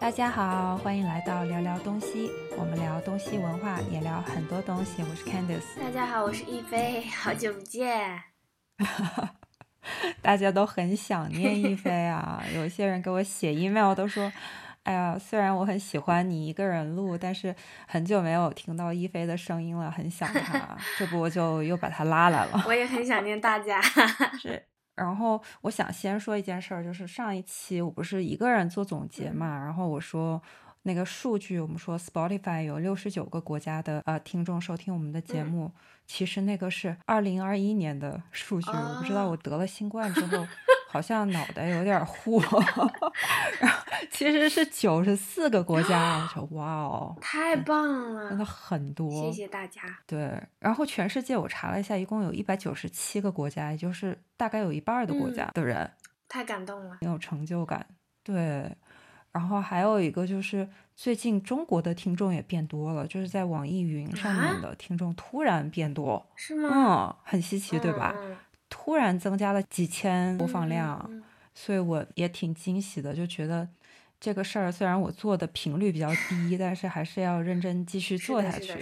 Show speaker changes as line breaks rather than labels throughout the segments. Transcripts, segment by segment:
大家好，欢迎来到聊聊东西。我们聊东西文化，也聊很多东西。我是 Candice。
大家好，我是亦菲，好久不见。
大家都很想念亦菲啊！有些人给我写 email 都说：“哎呀，虽然我很喜欢你一个人录，但是很久没有听到亦菲的声音了，很想她。”这不我就又把她拉来了。
我也很想念大家。
是。然后我想先说一件事儿，就是上一期我不是一个人做总结嘛，然后我说那个数据，我们说 Spotify 有六十九个国家的呃听众收听我们的节目，其实那个是二零二一年的数据，我不知道我得了新冠之后。好像脑袋有点糊，然后其实是九十四个国家，我说 哇哦，
太棒了，
真的很多，
谢谢大家。
对，然后全世界我查了一下，一共有一百九十七个国家，也就是大概有一半的国家的人，
太感动了，
很有成就感。对，然后还有一个就是最近中国的听众也变多了，就是在网易云上面的听众突然变多，
是吗？
嗯，很稀奇，对吧？突然增加了几千播放量，所以我也挺惊喜的，就觉得这个事儿虽然我做的频率比较低，但是还是要认真继续做下去，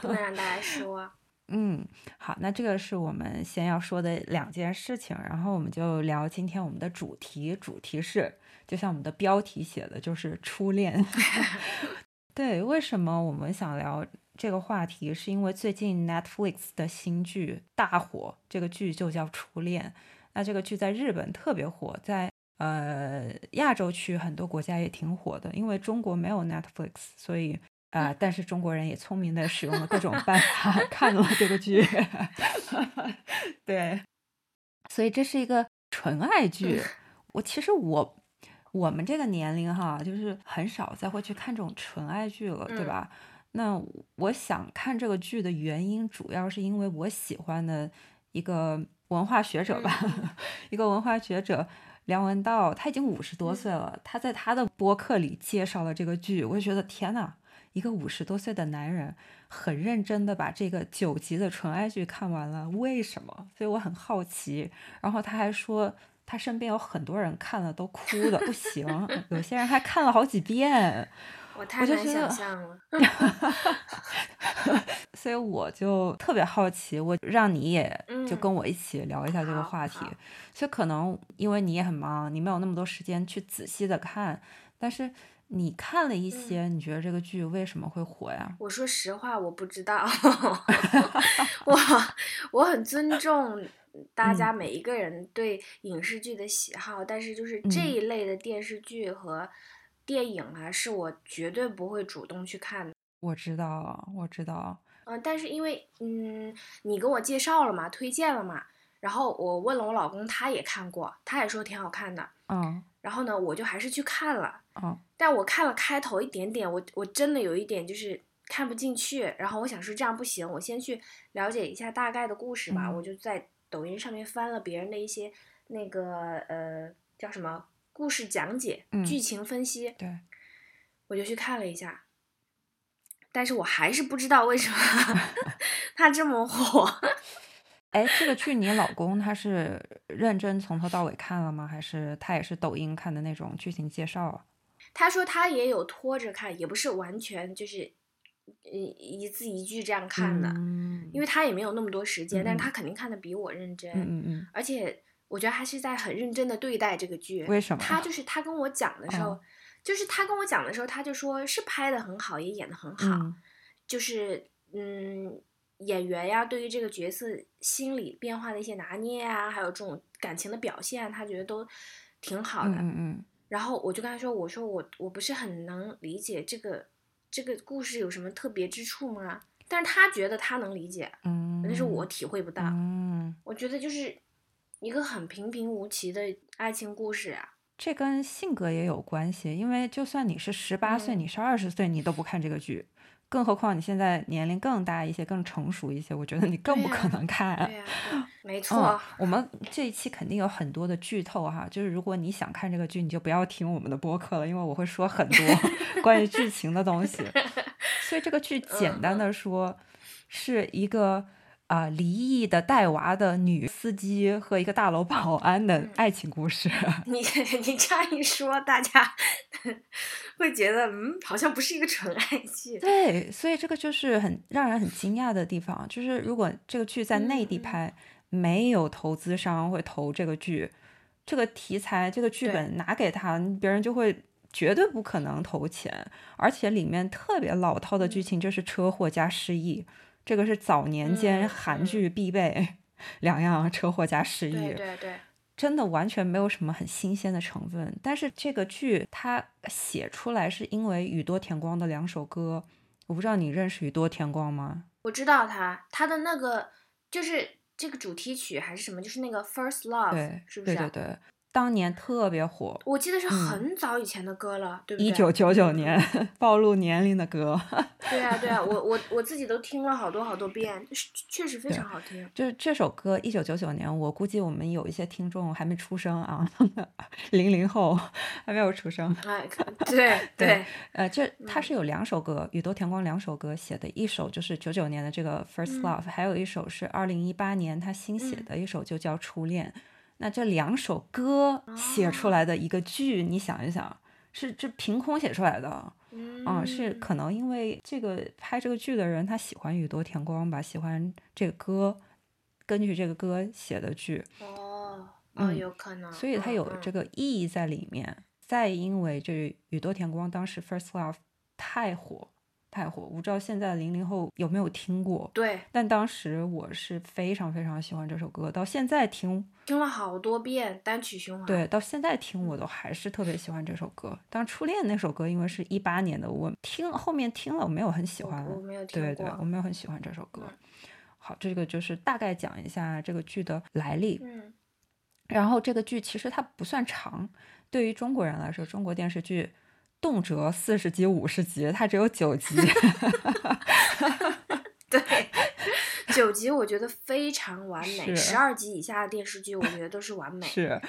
不能让大家失望。
嗯，好，那这个是我们先要说的两件事情，然后我们就聊今天我们的主题，主题是就像我们的标题写的，就是初恋。对，为什么我们想聊？这个话题是因为最近 Netflix 的新剧大火，这个剧就叫《初恋》。那这个剧在日本特别火，在呃亚洲区很多国家也挺火的。因为中国没有 Netflix，所以啊，但是中国人也聪明的使用了各种办法 看了这个剧。对，所以这是一个纯爱剧。我其实我我们这个年龄哈，就是很少再会去看这种纯爱剧了，对吧？那我想看这个剧的原因，主要是因为我喜欢的一个文化学者吧，一个文化学者梁文道，他已经五十多岁了，他在他的播客里介绍了这个剧，我就觉得天呐，一个五十多岁的男人很认真的把这个九集的纯爱剧看完了，为什么？所以我很好奇。然后他还说，他身边有很多人看了都哭的不行，有些人还看了好几遍。
我太难想象了，
所以我就特别好奇，我让你也就跟我一起聊一下这个话题。所以可能因为你也很忙，你没有那么多时间去仔细的看，但是你看了一些，你觉得这个剧为什么会火呀？
我说实话，我不知道，我我很尊重大家每一个人对影视剧的喜好，但是就是这一类的电视剧和。电影啊，是我绝对不会主动去看的。
我知道，我知道。
嗯，但是因为嗯，你给我介绍了嘛，推荐了嘛，然后我问了我老公，他也看过，他也说挺好看的。
嗯。
然后呢，我就还是去看了。
嗯。
但我看了开头一点点，我我真的有一点就是看不进去。然后我想说这样不行，我先去了解一下大概的故事吧。我就在抖音上面翻了别人的一些那个呃叫什么。故事讲解、剧情分析，
对，
我就去看了一下，但是我还是不知道为什么 他这么火。
哎，这个剧你老公他是认真从头到尾看了吗？还是他也是抖音看的那种剧情介绍啊？
他说他也有拖着看，也不是完全就是一一字一句这样看的，因为他也没有那么多时间，但是他肯定看的比我认真，
嗯嗯嗯，
而且。我觉得他是在很认真的对待这个剧。
为什么？
他就是他跟我讲的时候，就是他跟我讲的时候，他就说是拍的很好，也演的很好，就是嗯，演员呀，对于这个角色心理变化的一些拿捏啊，还有这种感情的表现，他觉得都挺好的。
嗯嗯。
然后我就跟他说：“我说我我不是很能理解这个这个故事有什么特别之处吗？”但是他觉得他能理解，
嗯，
但是我体会不到。
嗯，
我觉得就是。一个很平平无奇的爱情故事啊，
这跟性格也有关系。因为就算你是十八岁，你是二十岁，你都不看这个剧，更何况你现在年龄更大一些，更成熟一些，我觉得你更不可能看。
对呀，没错。
我们这一期肯定有很多的剧透哈，就是如果你想看这个剧，你就不要听我们的播客了，因为我会说很多 关于剧情的东西。所以这个剧简单的说，是一个。啊，离异的带娃的女司机和一个大楼保安的爱情故事。
你 你这样一说，大家 会觉得嗯，好像不是一个纯爱剧。
对，所以这个就是很让人很惊讶的地方，就是如果这个剧在内地拍，没有投资商会投这个剧，这个题材、这个剧本拿给他，别人就会绝对不可能投钱，而且里面特别老套的剧情就是车祸加失忆，这个是早年间韩剧必备两样：车祸加失忆。
对对对。
真的完全没有什么很新鲜的成分，但是这个剧它写出来是因为宇多田光的两首歌，我不知道你认识宇多田光吗？
我知道他，他的那个就是这个主题曲还是什么，就是那个 First Love，是不是？
对对对。当年特别火，
我记得是很早以前的歌了，对不对？
一九九九年，暴露年龄的歌。
对啊，对啊，我我我自己都听了好多好多遍，确实非常好听。
就是这首歌，一九九九年，我估计我们有一些听众还没出生啊，零零后还没有出生。
哎，对对，
呃，这他是有两首歌，宇多田光两首歌写的，一首就是九九年的这个 First Love，还有一首是二零一八年他新写的一首，就叫初恋。那这两首歌写出来的一个剧，你想一想，是这凭空写出来的，嗯，是可能因为这个拍这个剧的人他喜欢宇多田光吧，喜欢这个歌，根据这个歌写的剧，
哦，嗯，有可能，
所以它有这个意义在里面。再因为这宇多田光当时 First Love 太火。太火，我不知道现在零零后有没有听过。
对，
但当时我是非常非常喜欢这首歌，到现在听
听了好多遍，单曲循环。
对，到现在听我都还是特别喜欢这首歌。当初恋那首歌，因为是一八年的，我听后面听了，我没有很喜欢。
我没有听
过。对对，我没有很喜欢这首歌。好，这个就是大概讲一下这个剧的来历。
嗯。
然后这个剧其实它不算长，对于中国人来说，中国电视剧。动辄四十集、五十集，它只有九集。
对，九集我觉得非常完美。十二集以下的电视剧，我觉得都是完美。
是，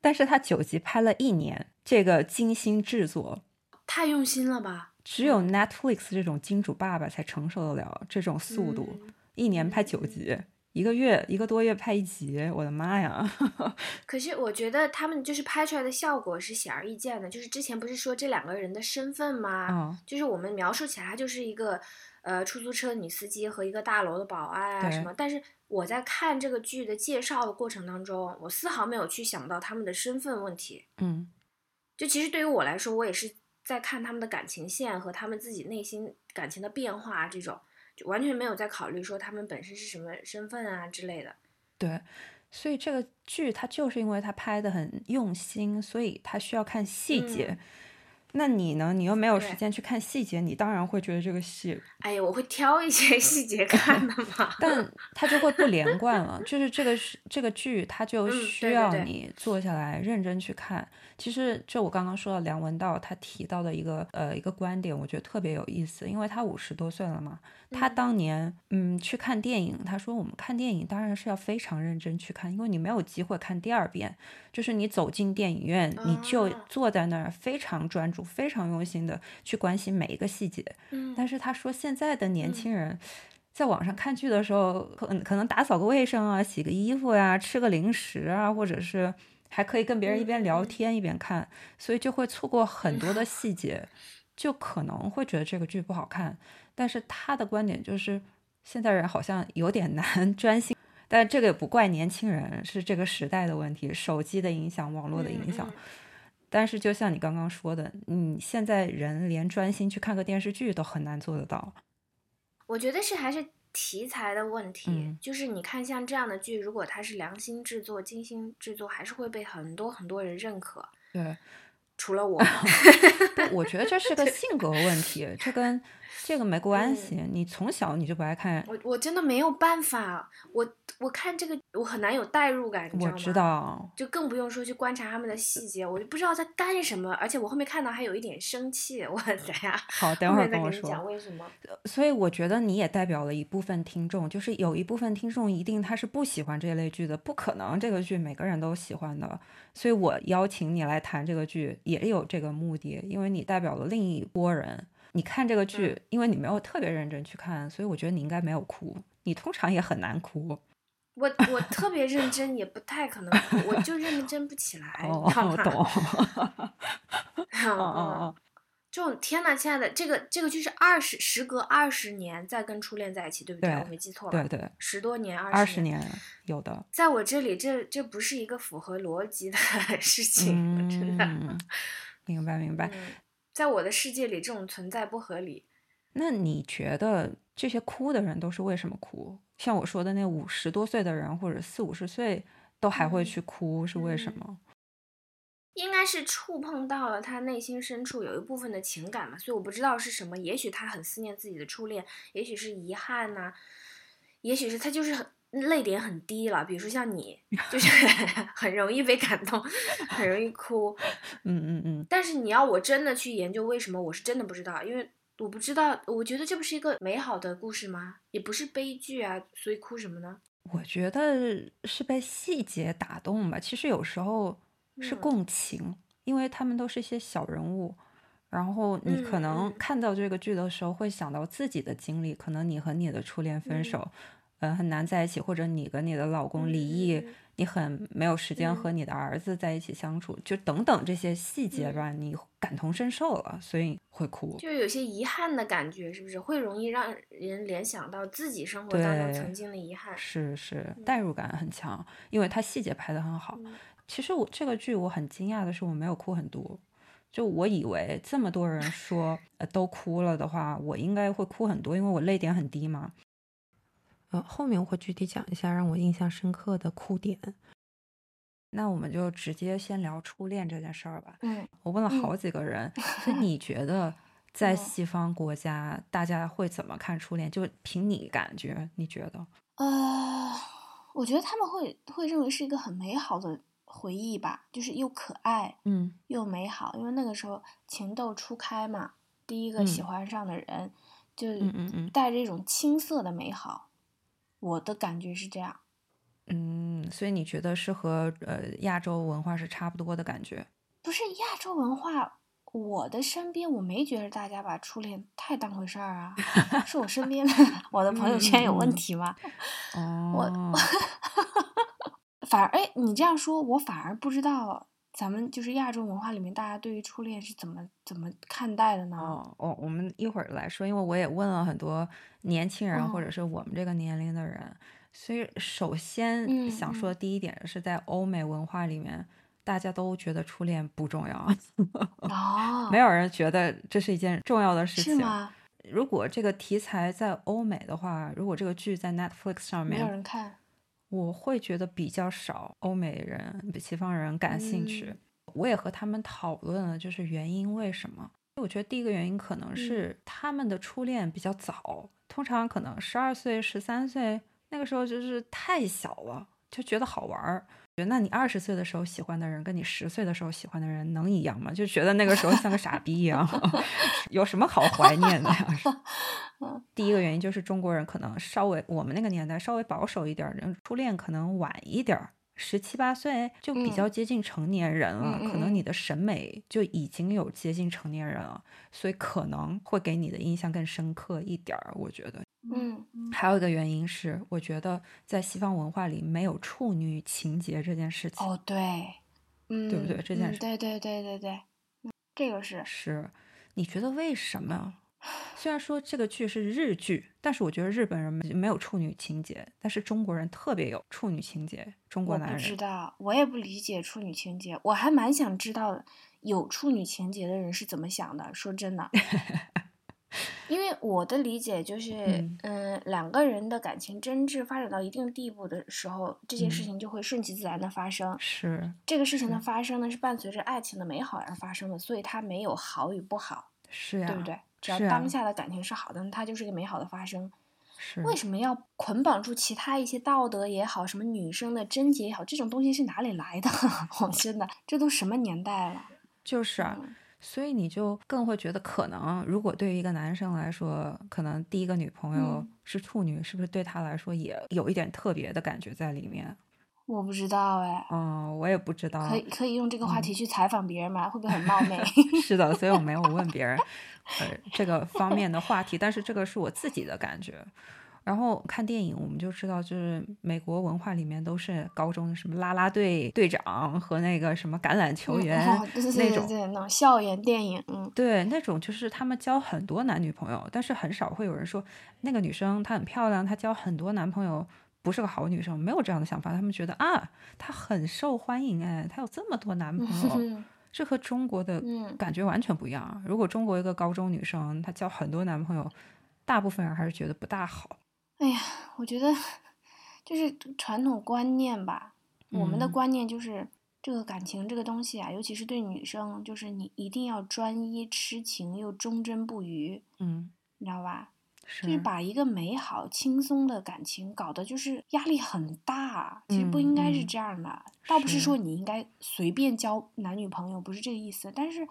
但是它九集拍了一年，这个精心制作，
太用心了吧？
只有 Netflix 这种金主爸爸才承受得了这种速度，一年拍九集。一个月一个多月拍一集，我的妈呀！
可是我觉得他们就是拍出来的效果是显而易见的。就是之前不是说这两个人的身份吗？
嗯，
就是我们描述起来，他就是一个呃出租车女司机和一个大楼的保安啊什么。但是我在看这个剧的介绍的过程当中，我丝毫没有去想到他们的身份问题。
嗯，
就其实对于我来说，我也是在看他们的感情线和他们自己内心感情的变化这种。就完全没有在考虑说他们本身是什么身份啊之类的。
对，所以这个剧它就是因为它拍的很用心，所以它需要看细节。那你呢？你又没有时间去看细节，你当然会觉得这个戏……
哎呀，我会挑一些细节 看的嘛。
但它就会不连 贯了，就是这个是这个剧，它就需要你坐下来认真去看。其实，就我刚刚说到梁文道他提到的一个呃一个观点，我觉得特别有意思，因为他五十多岁了嘛。他当年嗯去看电影，他说我们看电影当然是要非常认真去看，因为你没有机会看第二遍。就是你走进电影院，你就坐在那儿非常专注、非常用心的去关心每一个细节。
嗯。
但是他说现在的年轻人，在网上看剧的时候，可可能打扫个卫生啊、洗个衣服呀、吃个零食啊，或者是。还可以跟别人一边聊天一边看，所以就会错过很多的细节，就可能会觉得这个剧不好看。但是他的观点就是，现在人好像有点难 专心，但这个也不怪年轻人，是这个时代的问题，手机的影响，网络的影响。但是就像你刚刚说的，你现在人连专心去看个电视剧都很难做得到。
我觉得是还是。题材的问题，就是你看像这样的剧，如果它是良心制作、精心制作，还是会被很多很多人认可。
对，
除了我，
我觉得这是个性格问题，这跟。这个没关系，你从小你就不爱看。
我我真的没有办法，我我看这个我很难有代入感，你知道吗？
我知道，
就更不用说去观察他们的细节，我就不知道在干什么，而且我后面看到还有一点生气，我等下
好，等会儿跟
我说。讲为什么？
所以我觉得你也代表了一部分听众，就是有一部分听众一定他是不喜欢这类剧的，不可能这个剧每个人都喜欢的，所以我邀请你来谈这个剧也有这个目的，因为你代表了另一波人。你看这个剧，因为你没有特别认真去看，所以我觉得你应该没有哭。你通常也很难哭。
我我特别认真，也不太可能哭，我就认真不起来。
哦，我懂。哦哦哦。
这种天呐，亲爱的，这个这个剧是二十，时隔二十年再跟初恋在一起，对不
对？
我没记错吧？
对对，
十多年，
二
十
年有的。
在我这里，这这不是一个符合逻辑的 事情，真的。
明白明白。
在我的世界里，这种存在不合理。
那你觉得这些哭的人都是为什么哭？像我说的那五十多岁的人，或者四五十岁都还会去哭，是为什么？
应该是触碰到了他内心深处有一部分的情感嘛，所以我不知道是什么。也许他很思念自己的初恋，也许是遗憾呐，也许是他就是很泪点很低了。比如说像你，就是 很容易被感动，很容易哭。
嗯嗯嗯。
但是你要我真的去研究为什么，我是真的不知道，因为我不知道。我觉得这不是一个美好的故事吗？也不是悲剧啊，所以哭什么呢？
我觉得是被细节打动吧。其实有时候。是共情，因为他们都是一些小人物，然后你可能看到这个剧的时候会想到自己的经历，可能你和你的初恋分手，呃，很难在一起，或者你跟你的老公离异，你很没有时间和你的儿子在一起相处，就等等这些细节吧，你感同身受了，所以会哭，
就有些遗憾的感觉，是不是会容易让人联想到自己生活当中曾经的遗憾？
是是，代入感很强，因为它细节拍得很好。其实我这个剧我很惊讶的是，我没有哭很多。就我以为这么多人说呃都哭了的话，我应该会哭很多，因为我泪点很低嘛。呃，后面我会具体讲一下让我印象深刻的哭点。那我们就直接先聊初恋这件事儿吧。
嗯，
我问了好几个人，你觉得在西方国家大家会怎么看初恋？就凭你感觉，你觉得？
呃，我觉得他们会会认为是一个很美好的。回忆吧，就是又可爱，
嗯，
又美好，因为那个时候情窦初开嘛，第一个喜欢上的人，就带着一种青涩的美好，我的感觉是这样。
嗯，所以你觉得是和呃亚洲文化是差不多的感觉？
不是亚洲文化，我的身边我没觉得大家把初恋太当回事儿啊，是我身边的 我的朋友圈有问题吗？
哦。
反而哎，你这样说，我反而不知道咱们就是亚洲文化里面大家对于初恋是怎么怎么看待的呢？
哦，我我们一会儿来说，因为我也问了很多年轻人或者是我们这个年龄的人，所以首先想说的第一点是在欧美文化里面，大家都觉得初恋不重要，
哦，
没有人觉得这是一件重要的事情。
是吗？
如果这个题材在欧美的话，如果这个剧在 Netflix 上面，
没有人看。
我会觉得比较少，欧美人、西方人感兴趣。我也和他们讨论了，就是原因为什么？我觉得第一个原因可能是他们的初恋比较早，通常可能十二岁、十三岁那个时候就是太小了，就觉得好玩儿。那你二十岁的时候喜欢的人，跟你十岁的时候喜欢的人能一样吗？就觉得那个时候像个傻逼一样，有什么好怀念的呀？第一个原因就是中国人可能稍微我们那个年代稍微保守一点，人初恋可能晚一点儿，十七八岁就比较接近成年人了，可能你的审美就已经有接近成年人了，所以可能会给你的印象更深刻一点儿，我觉得。
嗯，
还有一个原因是，我觉得在西方文化里没有处女情节这件事情。
哦，对，嗯，
对不对？这件事，
对对对对对，这个是
是。你觉得为什么？虽然说这个剧是日剧，但是我觉得日本人没有处女情节，但是中国人特别有处女情节。中国男人，
我不知道，我也不理解处女情节，我还蛮想知道有处女情节的人是怎么想的。说真的。因为我的理解就是，嗯，两个人的感情真挚发展到一定地步的时候，这件事情就会顺其自然的发生。
是
这个事情的发生呢，是伴随着爱情的美好而发生的，所以它没有好与不好，
是呀，
对不对？只要当下的感情是好的，它就是一个美好的发生。
是
为什么要捆绑住其他一些道德也好，什么女生的贞洁也好，这种东西是哪里来的？我真的，这都什么年代了？
就是啊。所以你就更会觉得，可能如果对于一个男生来说，可能第一个女朋友是处女，是不是对他来说也有一点特别的感觉在里面？
我不知道哎。
嗯，我也不知道。
可以可以用这个话题去采访别人吗？会不会很冒昧？
是的，所以我没有问别人，呃，这个方面的话题。但是这个是我自己的感觉。然后看电影，我们就知道，就是美国文化里面都是高中什么啦啦队队长和那个什么橄榄球员
那
种，
对那种校园电影，嗯，
对，那种就是他们交很多男女朋友，但是很少会有人说那个女生她很漂亮，她交很多男朋友不是个好女生，没有这样的想法，他们觉得啊，她很受欢迎，哎，她有这么多男朋友，这和中国的感觉完全不一样。如果中国一个高中女生她交很多男朋友，大部分人还是觉得不大好。
哎呀，我觉得就是传统观念吧。我们的观念就是这个感情这个东西啊，尤其是对女生，就是你一定要专一、痴情又忠贞不渝。
嗯，
你知道吧？
就
是把一个美好、轻松的感情搞得就是压力很大。其实不应该是这样的。倒不是说你应该随便交男女朋友，不是这个意思。但是，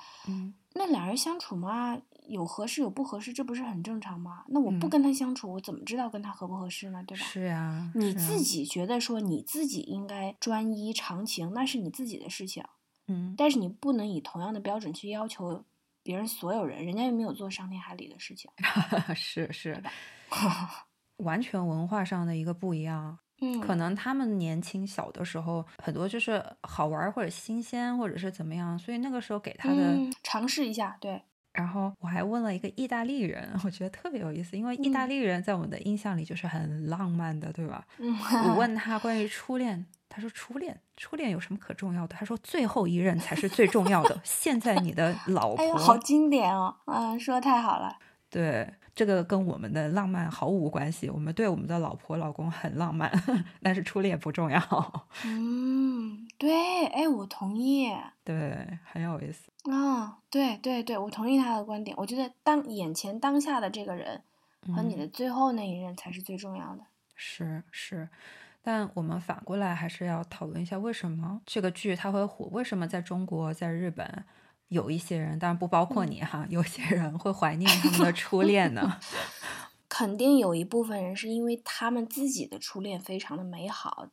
那两人相处嘛。有合适有不合适，这不是很正常吗？那我不跟他相处，我怎么知道跟他合不合适呢？对吧？
是啊，
你自己觉得说你自己应该专一长情，那是你自己的事情。
嗯，
但是你不能以同样的标准去要求别人所有人，人家又没有做伤天害理的事情。
是是，完全文化上的一个不一样。
嗯，
可能他们年轻小的时候很多就是好玩或者新鲜或者是怎么样，所以那个时候给他的
尝试一下，对。
然后我还问了一个意大利人，我觉得特别有意思，因为意大利人在我们的印象里就是很浪漫的，对吧？我问 他关于初恋，他说初恋，初恋有什么可重要的？他说最后一任才是最重要的。现在你的老婆，
好经典哦，嗯，说的太好了。
对，这个跟我们的浪漫毫无关系。我们对我们的老婆老公很浪漫，但是初恋不重要。
嗯，对，哎，我同意。
对，很有意思。
啊，对对对，我同意他的观点。我觉得当眼前当下的这个人和你的最后那一任才是最重要的。
是是，但我们反过来还是要讨论一下，为什么这个剧它会火？为什么在中国、在日本有一些人，当然不包括你哈，有些人会怀念他们的初恋呢？
肯定有一部分人是因为他们自己的初恋非常的美好。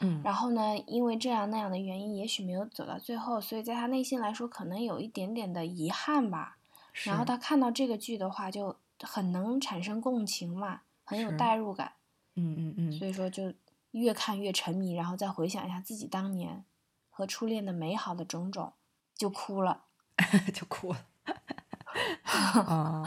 嗯，
然后呢？因为这样那样的原因，也许没有走到最后，所以在他内心来说，可能有一点点的遗憾吧。然后他看到这个剧的话，就很能产生共情嘛，很有代入感。
嗯嗯嗯。
所以说，就越看越沉迷，然后再回想一下自己当年和初恋的美好的种种，就哭了，
就哭了。啊。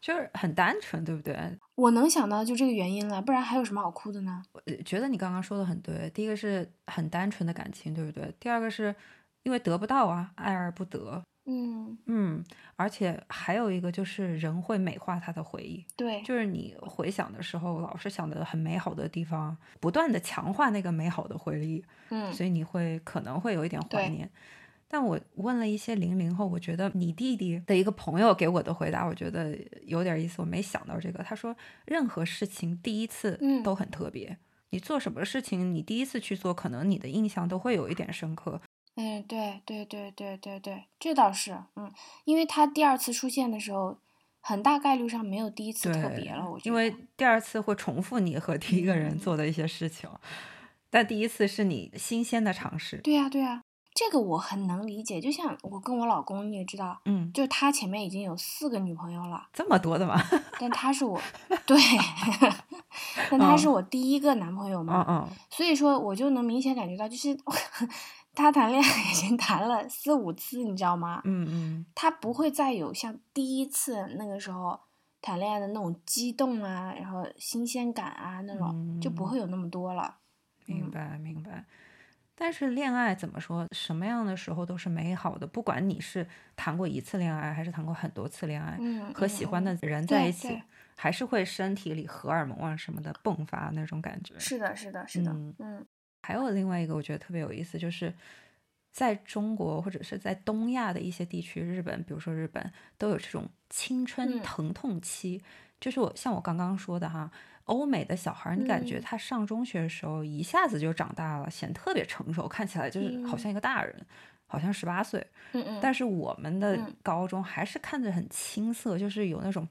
就是很单纯，对不对？
我能想到就这个原因了，不然还有什么好哭的呢？
我觉得你刚刚说的很对。第一个是很单纯的感情，对不对？第二个是因为得不到啊，爱而不得。
嗯
嗯，而且还有一个就是人会美化他的回忆。
对，
就是你回想的时候，老是想的很美好的地方，不断的强化那个美好的回忆。
嗯，
所以你会可能会有一点怀念。但我问了一些零零后，我觉得你弟弟的一个朋友给我的回答，我觉得有点意思。我没想到这个，他说任何事情第一次都很特别。你做什么事情，你第一次去做，可能你的印象都会有一点深刻。
嗯，对对对对对对，这倒是，嗯，因为他第二次出现的时候，很大概率上没有第一次特别了。我觉
得，因为第二次会重复你和第一个人做的一些事情，但第一次是你新鲜的尝试。
对呀，对呀。这个我很能理解，就像我跟我老公，你也知道，
嗯，
就他前面已经有四个女朋友了，
这么多的吗？
但他是我，对，但他是我第一个男朋友嘛，
嗯嗯，
所以说我就能明显感觉到，就是他谈恋爱已经谈了四五次，你知道吗？
嗯嗯，
他不会再有像第一次那个时候谈恋爱的那种激动啊，然后新鲜感啊那种，就不会有那么多了。
明白，明白。但是恋爱怎么说？什么样的时候都是美好的，不管你是谈过一次恋爱，还是谈过很多次恋爱，和喜欢的人在一起，还是会身体里荷尔蒙啊什么的迸发那种感觉。
是的，是的，是的。嗯，
还有另外一个我觉得特别有意思，就是在中国或者是在东亚的一些地区，日本，比如说日本，都有这种青春疼痛期，就是我像我刚刚说的哈。欧美的小孩，你感觉他上中学的时候一下子就长大了，显得特别成熟，看起来就是好像一个大人，好像十八岁。
嗯嗯。
但是我们的高中还是看着很青涩，就是有那种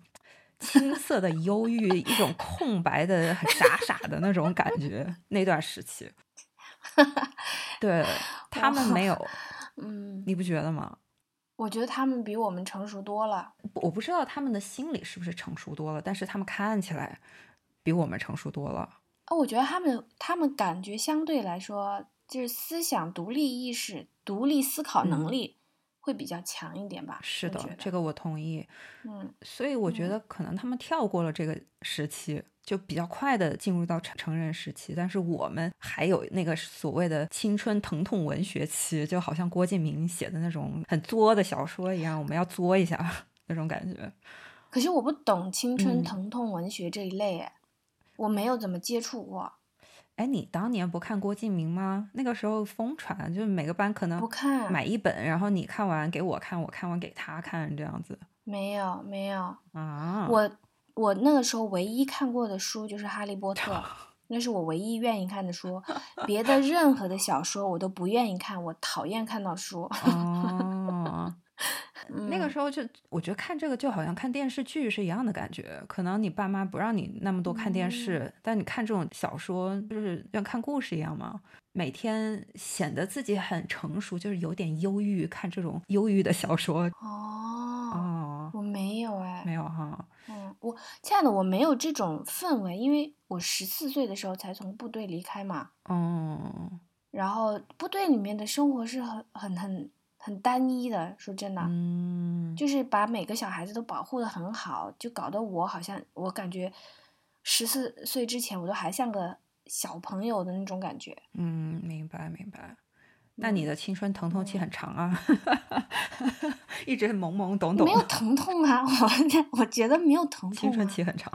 青涩的忧郁，一种空白的、很傻傻的那种感觉。那段时期，对他们没有，
嗯，
你不觉得吗？
我觉得他们比我们成熟多了。
我不知道他们的心理是不是成熟多了，但是他们看起来。比我们成熟多了。
啊，我觉得他们他们感觉相对来说，就是思想独立意识、独立思考能力会比较强一点吧。
是的，这个我同意。
嗯，
所以我觉得可能他们跳过了这个时期，就比较快的进入到成成人时期。但是我们还有那个所谓的青春疼痛文学期，就好像郭敬明写的那种很作的小说一样，我们要作一下那种感觉。
可是我不懂青春疼痛文学这一类，我没有怎么接触过。
哎，你当年不看郭敬明吗？那个时候疯传，就是每个班可能
不看
买一本，然后你看完给我看，我看完给他看，这样子。
没有没有
啊！
我我那个时候唯一看过的书就是《哈利波特》，那是我唯一愿意看的书。别的任何的小说我都不愿意看，我讨厌看到书。
哦。那个时候就我觉得看这个就好像看电视剧是一样的感觉，可能你爸妈不让你那么多看电视，但你看这种小说就是像看故事一样嘛。每天显得自己很成熟，就是有点忧郁，看这种忧郁的小说。
哦
哦，
我没有哎，
没有哈。
嗯，我亲爱的，我没有这种氛围，因为我十四岁的时候才从部队离开嘛。
嗯，
然后部队里面的生活是很很很。很单一的，说真的，
嗯，
就是把每个小孩子都保护的很好，就搞得我好像我感觉十四岁之前我都还像个小朋友的那种感觉。
嗯，明白明白。那你的青春疼痛期很长啊，一直懵懵懂懂。
没有疼痛啊，我我觉得没有疼痛。
青春期很长，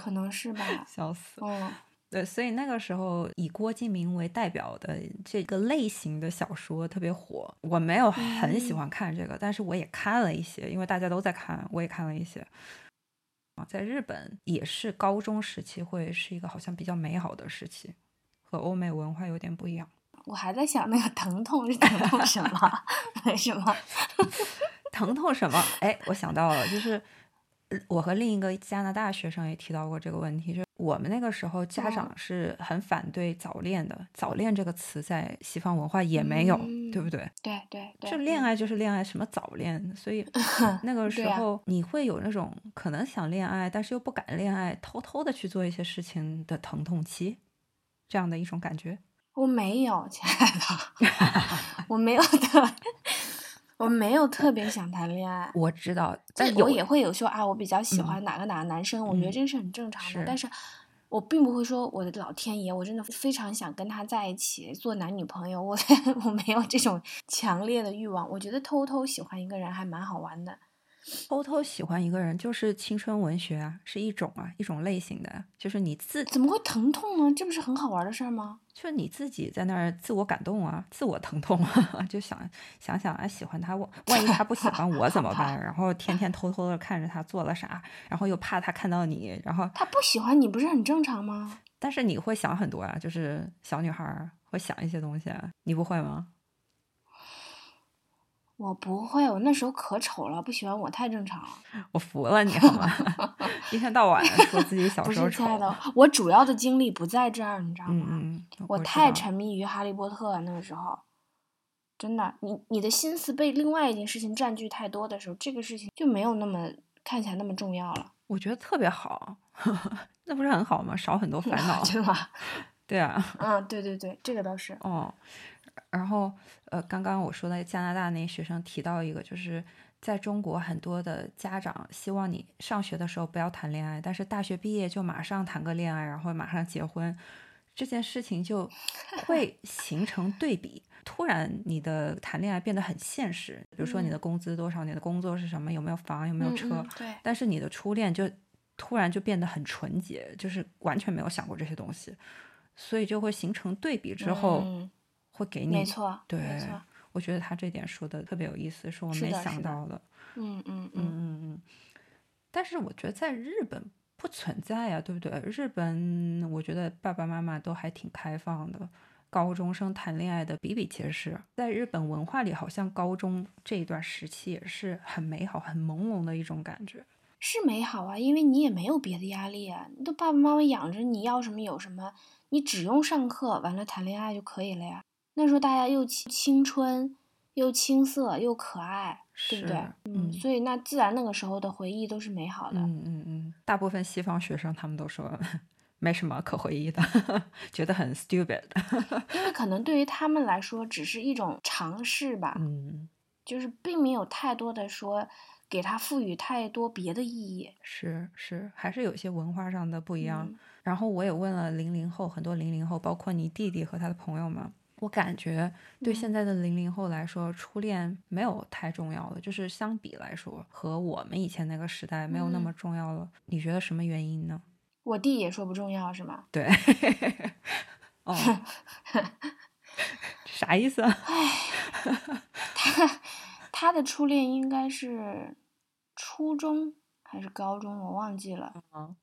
可能是吧。
笑死。
嗯。
对，所以那个时候以郭敬明为代表的这个类型的小说特别火。我没有很喜欢看这个，但是我也看了一些，因为大家都在看，我也看了一些。啊，在日本也是高中时期会是一个好像比较美好的时期，和欧美文化有点不一样。
我还在想那个疼痛是疼痛什么？为什么？
疼痛什么？哎，我想到了，就是我和另一个加拿大学生也提到过这个问题，就。我们那个时候家长是很反对早恋的，早恋这个词在西方文化也没有，对不对？
对对对，
就恋爱就是恋爱，什么早恋？所以 那个时候你会有那种可能想恋爱，但是又不敢恋爱，偷偷的去做一些事情的疼痛期，这样的一种感觉。
我没有，亲爱的，我没有的。我没有特别想谈恋爱，
我知道，但
我也会有说啊，我比较喜欢哪个哪个男生，我觉得这是很正常的。但是，我并不会说我的老天爷，我真的非常想跟他在一起做男女朋友，我 我没有这种强烈的欲望。我觉得偷偷喜欢一个人还蛮好玩的。
偷偷喜欢一个人就是青春文学啊，是一种啊，一种类型的，就是你自
怎么会疼痛呢？这不是很好玩的事儿吗？
就是你自己在那儿自我感动啊，自我疼痛啊，就想想想啊，喜欢他，我万一他不喜欢我怎么办？然后天天偷偷的看着他做了啥，然后又怕他看到你，然后
他不喜欢你不是很正常吗？
但是你会想很多啊，就是小女孩会想一些东西，你不会吗？
我不会，我那时候可丑了，不喜欢我太正常了。
我服了你好吗？一天到晚说自己小时候丑。
亲爱的，我主要的精力不在这儿，你知道
吗？嗯
嗯。我太沉迷于哈利波特那个时候，真的，你你的心思被另外一件事情占据太多的时候，这个事情就没有那么看起来那么重要了。
我觉得特别好，那不是很好吗？少很多烦恼，
对吧？
对啊。
嗯，对对对，这个倒是。
哦。然后，呃，刚刚我说的加拿大那学生提到一个，就是在中国很多的家长希望你上学的时候不要谈恋爱，但是大学毕业就马上谈个恋爱，然后马上结婚，这件事情就 会形成对比。突然，你的谈恋爱变得很现实，比如说你的工资多少，你的工作是什么，有没有房，有没有车。
对。
但是你的初恋就突然就变得很纯洁，就是完全没有想过这些东西，所以就会形成对比之后。会给你，
没错，
对，我觉得他这点说的特别有意思，是我没想到
的。嗯嗯嗯
嗯嗯。但是我觉得在日本不存在呀，对不对？日本我觉得爸爸妈妈都还挺开放的，高中生谈恋爱的比比皆是。在日本文化里，好像高中这一段时期也是很美好、很朦胧的一种感觉。
是美好啊，因为你也没有别的压力啊，你都爸爸妈妈养着，你要什么有什么，你只用上课，完了谈恋爱就可以了呀。那时候大家又青青春，又青涩，又可爱，对不对？嗯，所以那自然那个时候的回忆都是美好的。
嗯嗯嗯，大部分西方学生他们都说没什么可回忆的，觉得很 stupid。
因为可能对于他们来说，只是一种尝试吧。
嗯，
就是并没有太多的说给他赋予太多别的意义。
是是，还是有些文化上的不一样。
嗯
然后我也问了零零后，很多零零后，包括你弟弟和他的朋友们，我感觉对
嗯
现在的零零后来说，初恋没有太重要了，就是相比来说，和我们以前那个时代没有那
嗯
么重要了。你觉得什么原因呢？
我弟也说不重要是吗？
对，哦，啥意思啊？
他他的初恋应该是初中还是高中，我忘记了，
嗯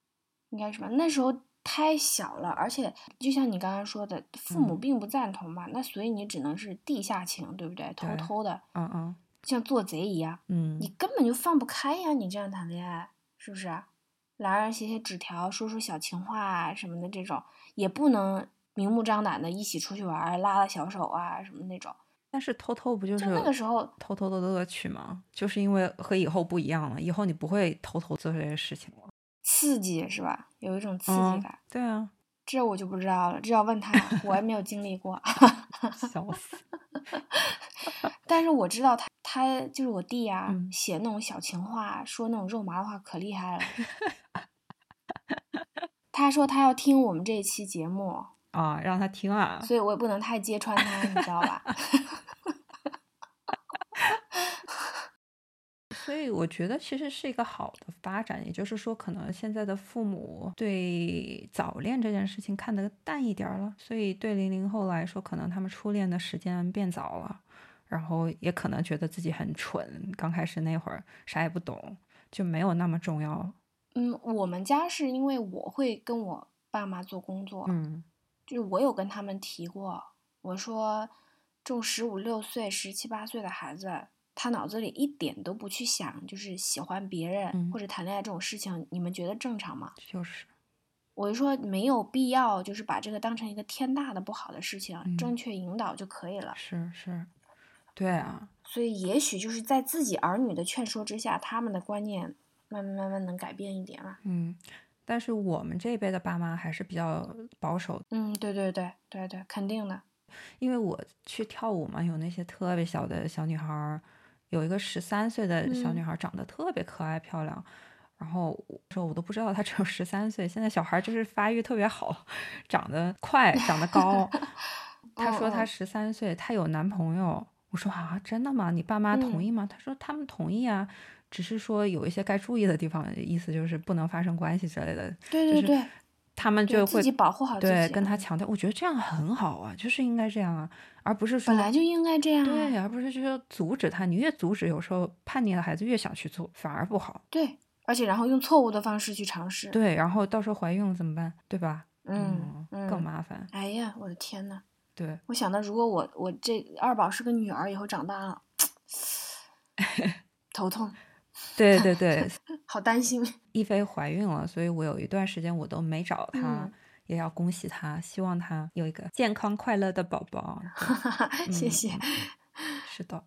应该是吧？那时候太小了，而且就像你刚刚说的，父母
嗯
并不赞同嘛，那所以你只能是地下情，对不对？偷偷的，
嗯嗯
像做贼一样，
嗯
你根本就放不开呀！你这样谈恋爱，是不是？俩人写写纸条，说说小情话啊什么的，这种也不能明目张胆的一起出去玩，拉拉小手啊什么那种。
但是偷偷不就是
就那个时候，
偷偷的乐趣吗？就是因为和以后不一样了，以后你不会偷偷做这些事情了。
刺激是吧？有一种刺激
嗯
感，
对啊，
这我就不知道了，这要问他，我也没有经历过。
笑死。
但是我知道他，他就是我弟啊，
嗯
写那种小情话，说那种肉麻的话可厉害了。他说他要听我们这一期节目，
啊，让他听啊。
所以我也不能太揭穿他，你知道吧？
所以我觉得其实是一个好的发展，也就是说，可能现在的父母对早恋这件事情看得淡一点儿了，所以对零零后来说，可能他们初恋的时间变早了，然后也可能觉得自己很蠢，刚开始那会儿啥也不懂，就没有那么重要。
嗯，我们家是因为我会跟我爸妈做工作，
嗯
就是我有跟他们提过，我说这种十五六岁、十七八岁的孩子，他脑子里一点都不去想，就是喜欢别人、
嗯
或者谈恋爱这种事情，你们觉得正常吗？
就是，
我就说没有必要，就是把这个当成一个天大的不好的事情，
嗯
正确引导就可以了。
是是，对啊，
所以也许就是在自己儿女的劝说之下，他们的观念慢慢慢慢能改变一点嘛。
嗯，但是我们这一辈的爸妈还是比较保守
嗯，对对对对对，肯定的。
因为我去跳舞嘛，有那些特别小的小女孩儿，有一个十三岁的小女
嗯
孩，长得特别可爱漂亮。然后我说我都不知道她只有十三岁，现在小孩就是发育特别好，长得快，长得高。她说她十三岁，她有男朋友。我说啊，真的吗？你爸妈同
嗯
意吗？她说他们同意啊，只是说有一些该注意的地方，意思就是不能发生关系之类的。就是
对对对，
他们就会
自己保护好自
对
己
跟他强调，我觉得这样很好啊，就是应该这样啊，而不是说
本来就应该这样、啊。
对，而不是就说阻止他，你越阻止，有时候叛逆的孩子越想去做，反而不好。
对，而且然后用错误的方式去尝试。
对，然后到时候怀孕了怎么办？对吧？
嗯嗯，
更麻烦。
哎呀，我的天呐，
对，
我想到如果我我这二宝是个女儿，以后长大了，头痛，
对 对对，
好担心。
一菲怀孕了，所以我有一段时间我都没找她，
嗯
也要恭喜她，希望她有一个健康快乐的宝宝。对
谢谢。
嗯是的，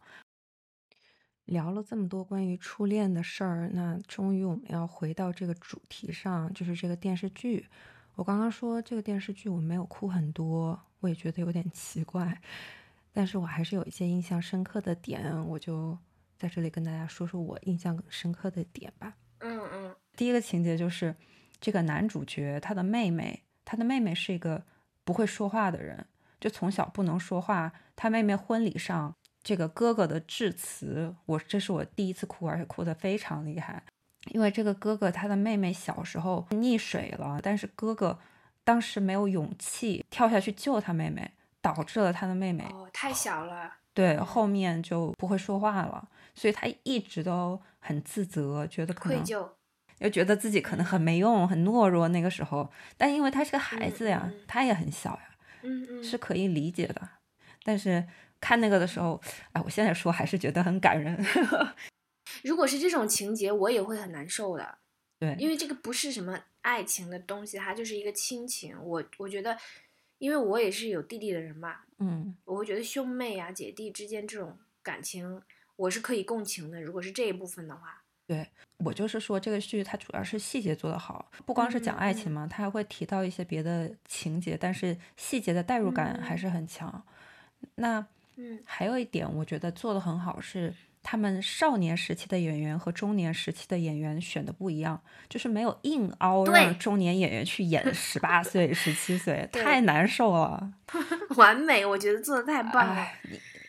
聊了这么多关于初恋的事儿，那终于我们要回到这个主题上，就是这个电视剧。我刚刚说这个电视剧我没有哭很多，我也觉得有点奇怪，但是我还是有一些印象深刻的点，我就在这里跟大家说说我印象深刻的点吧。
嗯嗯
第一个情节就是这个男主角他的妹妹，他的妹妹是一个不会说话的人，就从小不能说话。他妹妹婚礼上，这个哥哥的致辞，我这是我第一次哭，而且哭得非常厉害。因为这个哥哥他的妹妹小时候溺水了，但是哥哥当时没有勇气跳下去救他妹妹，导致了他的妹妹
哦，太小了。
对后面就不会说话了，所以他一直都很自责，觉得
愧疚。
又觉得自己可能很没用、很懦弱。那个时候，但因为他是个孩子呀，他也很小呀，
嗯嗯，
是可以理解的。但是看那个的时候，哎，我现在说还是觉得很感人。
如果是这种情节，我也会很难受的，
对，
因为这个不是什么爱情的东西，它就是一个亲情。我我觉得，因为我也是有弟弟的人嘛，
嗯
我会觉得兄妹啊、姐弟之间这种感情，我是可以共情的。如果是这一部分的话，
对我就是说，这个剧它主要是细节做得好，不光是讲爱情嘛，它还会提到一些别的情节，但是细节的代入感还是很强。那
嗯，
还有一点，我觉得做得很好是。他们少年时期的演员和中年时期的演员选的不一样，就是没有硬凹让中年演员去演 十八岁、十七岁，太难受了。
完美，我觉得做的太棒了。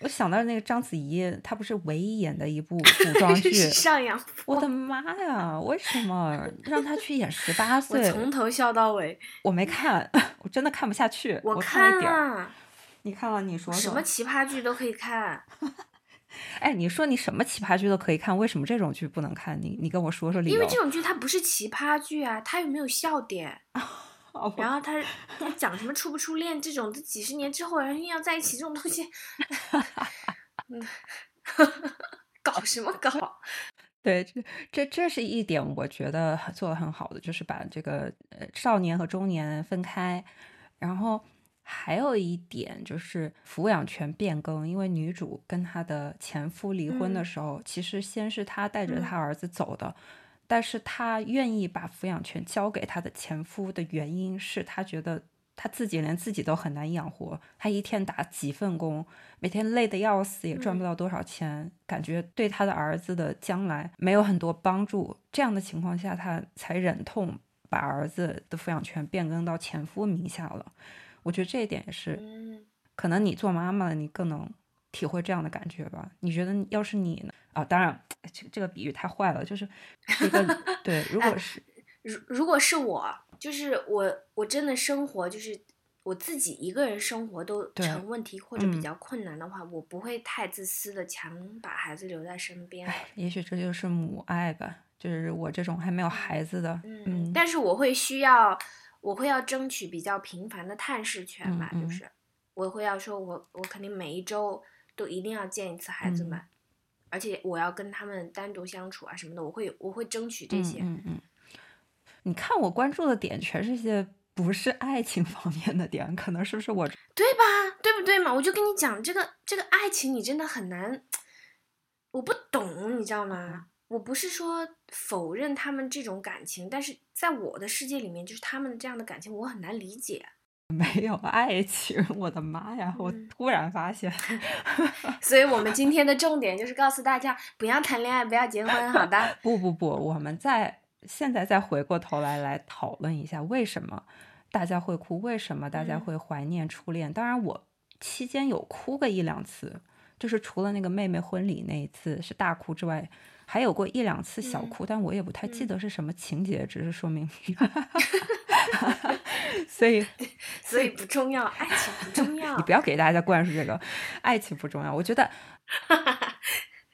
我想到那个章子怡，她不是唯一演的一部 古装剧《
上阳
我的妈呀，为什么让她去演十八岁？
我从头笑到尾，
我没看，我真的看不下去。我
看
了，你看了？你说
什么奇葩剧都可以看。
哎，你说你什么奇葩剧都可以看，为什么这种剧不能看？你你跟我说说理由。
因为这种剧它不是奇葩剧啊，它又没有笑点。然后他他讲什么初不初恋这种，几十年之后然后硬要在一起这种东西，嗯，搞什么搞？
对，这这这是一点我觉得做的很好的，就是把这个呃少年和中年分开，然后。还有一点就是抚养权变更，因为女主跟她的前夫离婚的时候，其实先是她带着她儿子走的，但是她愿意把抚养权交给她的前夫的原因是她觉得她自己连自己都很难养活，她一天打几份工，每天累得要死，也赚不到多少钱，感觉对她的儿子的将来没有很多帮助。这样的情况下，她才忍痛把儿子的抚养权变更到前夫名下了。我觉得这一点也是，可能你做妈妈的，你更能体会这样的感觉吧？你觉得要是你呢？啊，当然，这这个比喻太坏了，就是一个 对，如果是
如如果是我，就是我我真的生活就是我自己一个人生活都成问题或者比较困难的话，我不会太自私的强把孩子留在身边。
也许这就是母爱吧，就是我这种还没有孩子的，
嗯，但是我会需要。我会要争取比较频繁的探视权吧，就是我会要说，我我肯定每一周都一定要见一次孩子们，而且我要跟他们单独相处啊什么的，我会我会争取这些。
嗯嗯。你看我关注的点全是些不是爱情方面的点，可能是不是我
对吧？对不对嘛？我就跟你讲，这个这个爱情你真的很难，我不懂，你知道吗？我不是说否认他们这种感情，但是在我的世界里面，就是他们这样的感情，我很难理解。
没有爱情，我的妈呀！我突然发现，
所以我们今天的重点就是告诉大家，不要谈恋爱，不要结婚，好的？
不不不，我们在现在再回过头来来讨论一下，为什么大家会哭？为什么大家会怀念初恋？当然，我期间有哭个一两次，就是除了那个妹妹婚礼那一次是大哭之外。还有过一两次小哭，但我也不太记得是什么情节，只是说明 所以
所以不重要，爱情不重要。
你不要给大家灌输这个爱情不重要。我觉得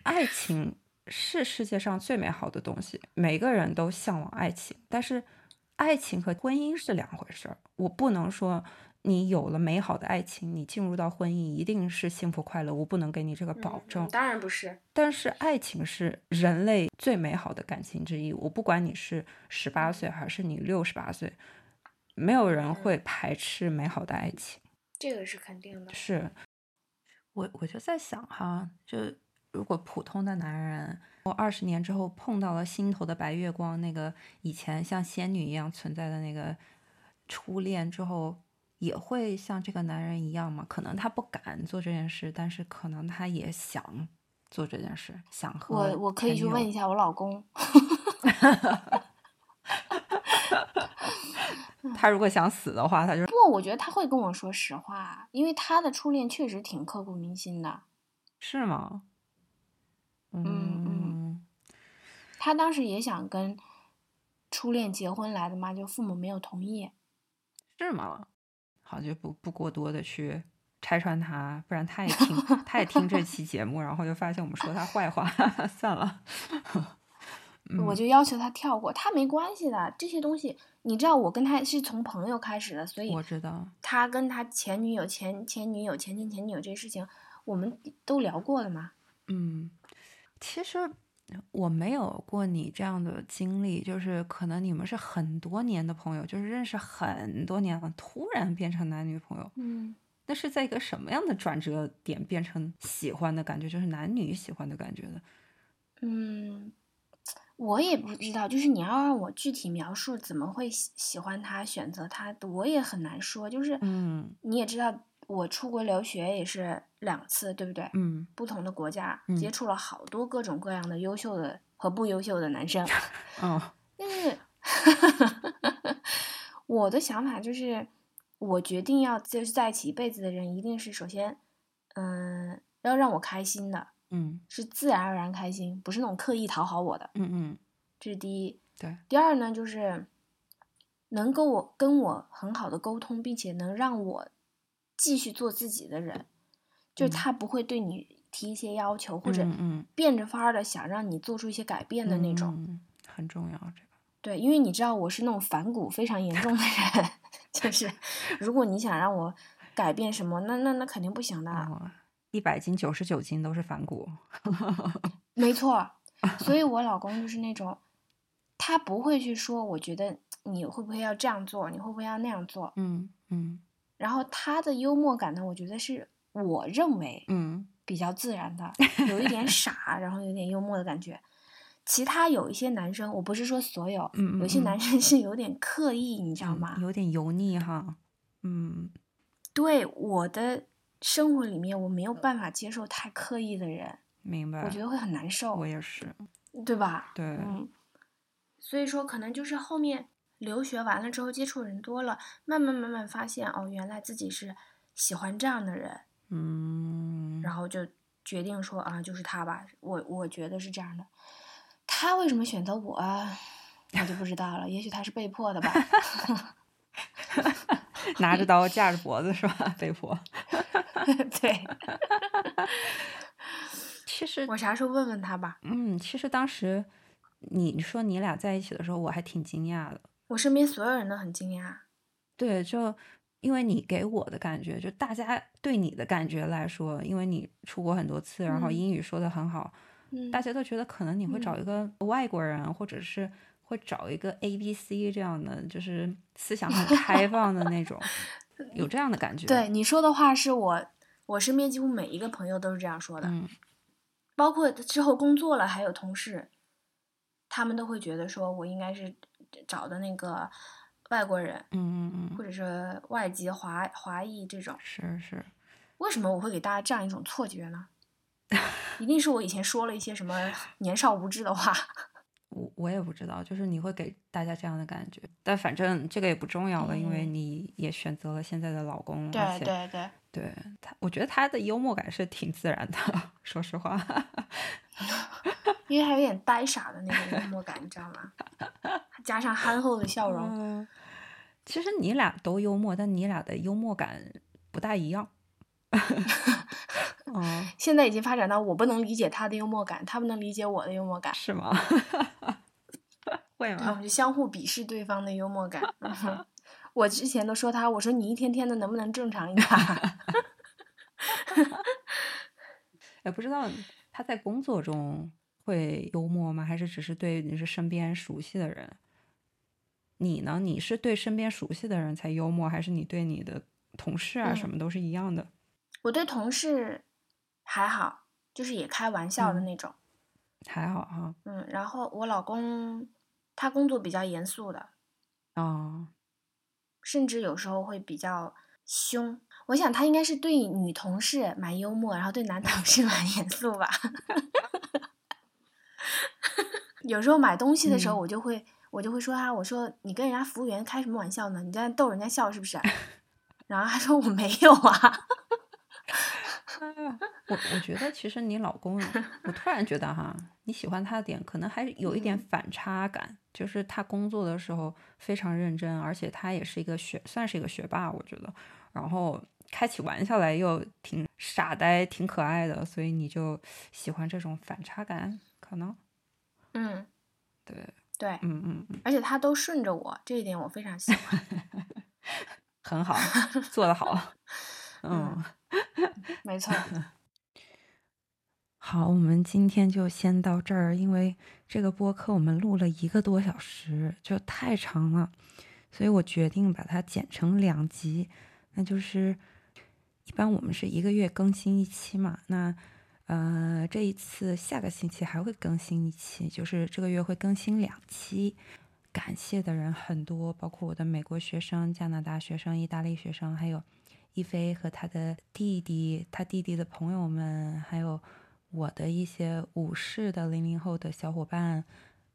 爱情是世界上最美好的东西，每个人都向往爱情，但是爱情和婚姻是两回事儿。我不能说。你有了美好的爱情，你进入到婚姻一定是幸福快乐，我不能给你这个保证。
当然不是，
但是爱情是人类最美好的感情之一。我不管你是十八岁还是你六十八岁，没有人会排斥美好的爱情。
这个是肯定的。
是，我我就在想哈，就如果普通的男人，我二十年之后碰到了心头的白月光，那个以前像仙女一样存在的那个初恋之后。也会像这个男人一样吗？可能他不敢做这件事，但是可能他也想做这件事，想和
我我可以去问一下我老公，
他如果想死的话，他就
不。我觉得他会跟我说实话，因为他的初恋确实挺刻骨铭心的。
是吗？
嗯嗯，他当时也想跟初恋结婚来的嘛，就父母没有同意。
是吗？好，就不不过多的去拆穿他，不然他也听，他也听这期节目，然后就发现我们说他坏话，算了。
我就要求他跳过，他没关系的，这些东西你知道，我跟他是从朋友开始的，所以
我知道
他跟他前女友、前前女友、前前前女友这些事情，我们都聊过了嘛。
嗯，其实。我没有过你这样的经历，就是可能你们是很多年的朋友，就是认识很多年了，突然变成男女朋友。
嗯，
那是在一个什么样的转折点变成喜欢的感觉，就是男女喜欢的感觉的？
嗯，我我也不知道，就是你要让我具体描述怎么会喜喜欢他、选择他，我也很难说。就是，
嗯，
你也知道，我出国留学也是两次，对不对？
嗯，
不同的国家，
嗯
接触了好多各种各样的优秀的和不优秀的男生。
哦，
但是，我的想法就是，我决定要就是在一起一辈子的人，一定是首先，嗯，要让我开心的，
嗯
是自然而然开心，不是那种刻意讨好我的，
嗯嗯，
这是第一。
对，
第二呢，就是能够我跟我很好的沟通，并且能让我继续做自己的人，就是
嗯
他不会对你提一些要求，或者变着法儿的想让你做出一些改变的那种。
嗯很重要这个。
对，因为你知道我是那种反骨非常严重的人，就是 如果你想让我改变什么，那那那肯定不行的。
哦，一百斤九十九斤都是反骨。
没错，所以我老公就是那种，他不会去说，我觉得你会不会要这样做，你会不会要那样做。
嗯嗯
然后他的幽默感呢，我觉得是我认为
嗯
比较自然的，有一点傻，然后有点幽默的感觉。其他有一些男生，我不是说所有，
嗯嗯嗯
有些男生是有点刻意，你知道
嗯
吗？
有点油腻哈。嗯
对我的生活里面，我没有办法接受太刻意的人，
明白。
我觉得会很难受
我，也是。
对吧？
对，
嗯，所以说可能就是后面留学完了之后，接触人多了，慢慢慢慢发现，哦，原来自己是喜欢这样的人，
嗯，
然后就决定说啊，就是他吧，我我觉得是这样的。他为什么选择我啊，我就不知道了，也许他是被迫的吧。
拿着刀架着脖子是吧？被迫。
对，
其实，
我啥时候问问他吧。
嗯，其实当时你说你俩在一起的时候，我还挺惊讶的。
我身边所有人都很惊讶。
对，就因为你给我的感觉，就大家对你的感觉来说，因为你出国很多次，然后
嗯
英语说的很好，
嗯
大家都觉得可能你会找
嗯
一个外国人，或者是会找一个 A B C 这样的，就是思想很开放的那种，有这样的感觉。
对，你说的话是我我身边几乎每一个朋友都是这样说的，
嗯
包括之后工作了还有同事，他们都会觉得说我应该是找的那个外国人，
嗯嗯嗯，
或者是外籍华华裔这种。
是是，
为什么我会给大家这样一种错觉呢？一定是我以前说了一些什么年少无知的话。
我我也不知道，就是你会给大家这样的感觉，但反正这个也不重要了，因为
嗯
你也选择了现在的老公，而
对
且
对对，
对他，我觉得他的幽默感是挺自然的，说实话。
因为还有点呆傻的那种幽默感，你知道吗？加上憨厚的笑容。
嗯，其实你俩都幽默，但你俩的幽默感不大一样。嗯，
现在已经发展到我不能理解他的幽默感，他不能理解我的幽默感，
是吗？会
然后我
吗？
们就相互鄙视对方的幽默感。我之前都说他，我说你一天天的能不能正常一点儿？
也 不知道他在工作中会幽默吗？还是只是对你是身边熟悉的人？你呢？你是对身边熟悉的人才幽默，还是你对你的同事啊什
嗯
么都是一样的？
我对同事还好，就是也开玩笑的
嗯
那种。
还好哈。
嗯，然后我老公他工作比较严肃的，
哦，
甚至有时候会比较凶。我想他应该是对女同事蛮幽默，然后对男同事 蛮严肃吧。有时候买东西的时候，
嗯
我就会、我就会说他，我说你跟人家服务员开什么玩笑呢？你在那逗人家笑是不是？然后他说我没有啊。
我我觉得其实你老公，我突然觉得哈，你喜欢他的点可能还有一点
嗯
反差感，就是他工作的时候非常认真，而且他也是一个学，算是一个学霸，我觉得。然后开起玩笑来又挺傻呆、挺可爱的，所以你就喜欢这种反差感，可能
嗯，
对，
对，
嗯嗯嗯，
而且他都顺着我，这一点我非常喜欢。
很好，做得好，嗯。
没错，
好，我们今天就先到这儿，因为这个播客我们录了一个多小时，就太长了，所以我决定把它剪成两集。那就是一般我们是一个月更新一期嘛，那呃，这一次下个星期还会更新一期，就是这个月会更新两期。感谢的人很多，包括我的美国学生、加拿大学生、意大利学生，还有一菲和他的弟弟、他弟弟的朋友们，还有我的一些武士的零零后的小伙伴，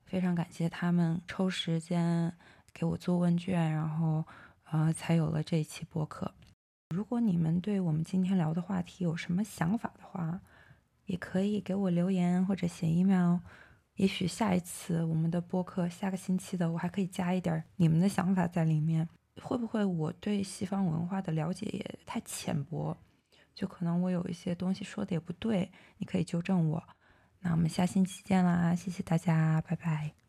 非常感谢他们抽时间给我做问卷，然后呃才有了这一期播客。如果你们对我们今天聊的话题有什么想法的话，也可以给我留言或者写 email。也许下一次我们的播客，下个星期的我还可以加一点你们的想法在里面。会不会我对西方文化的了解也太浅薄？就可能我有一些东西说的也不对，你可以纠正我。那我们下星期见啦，谢谢大家，拜拜。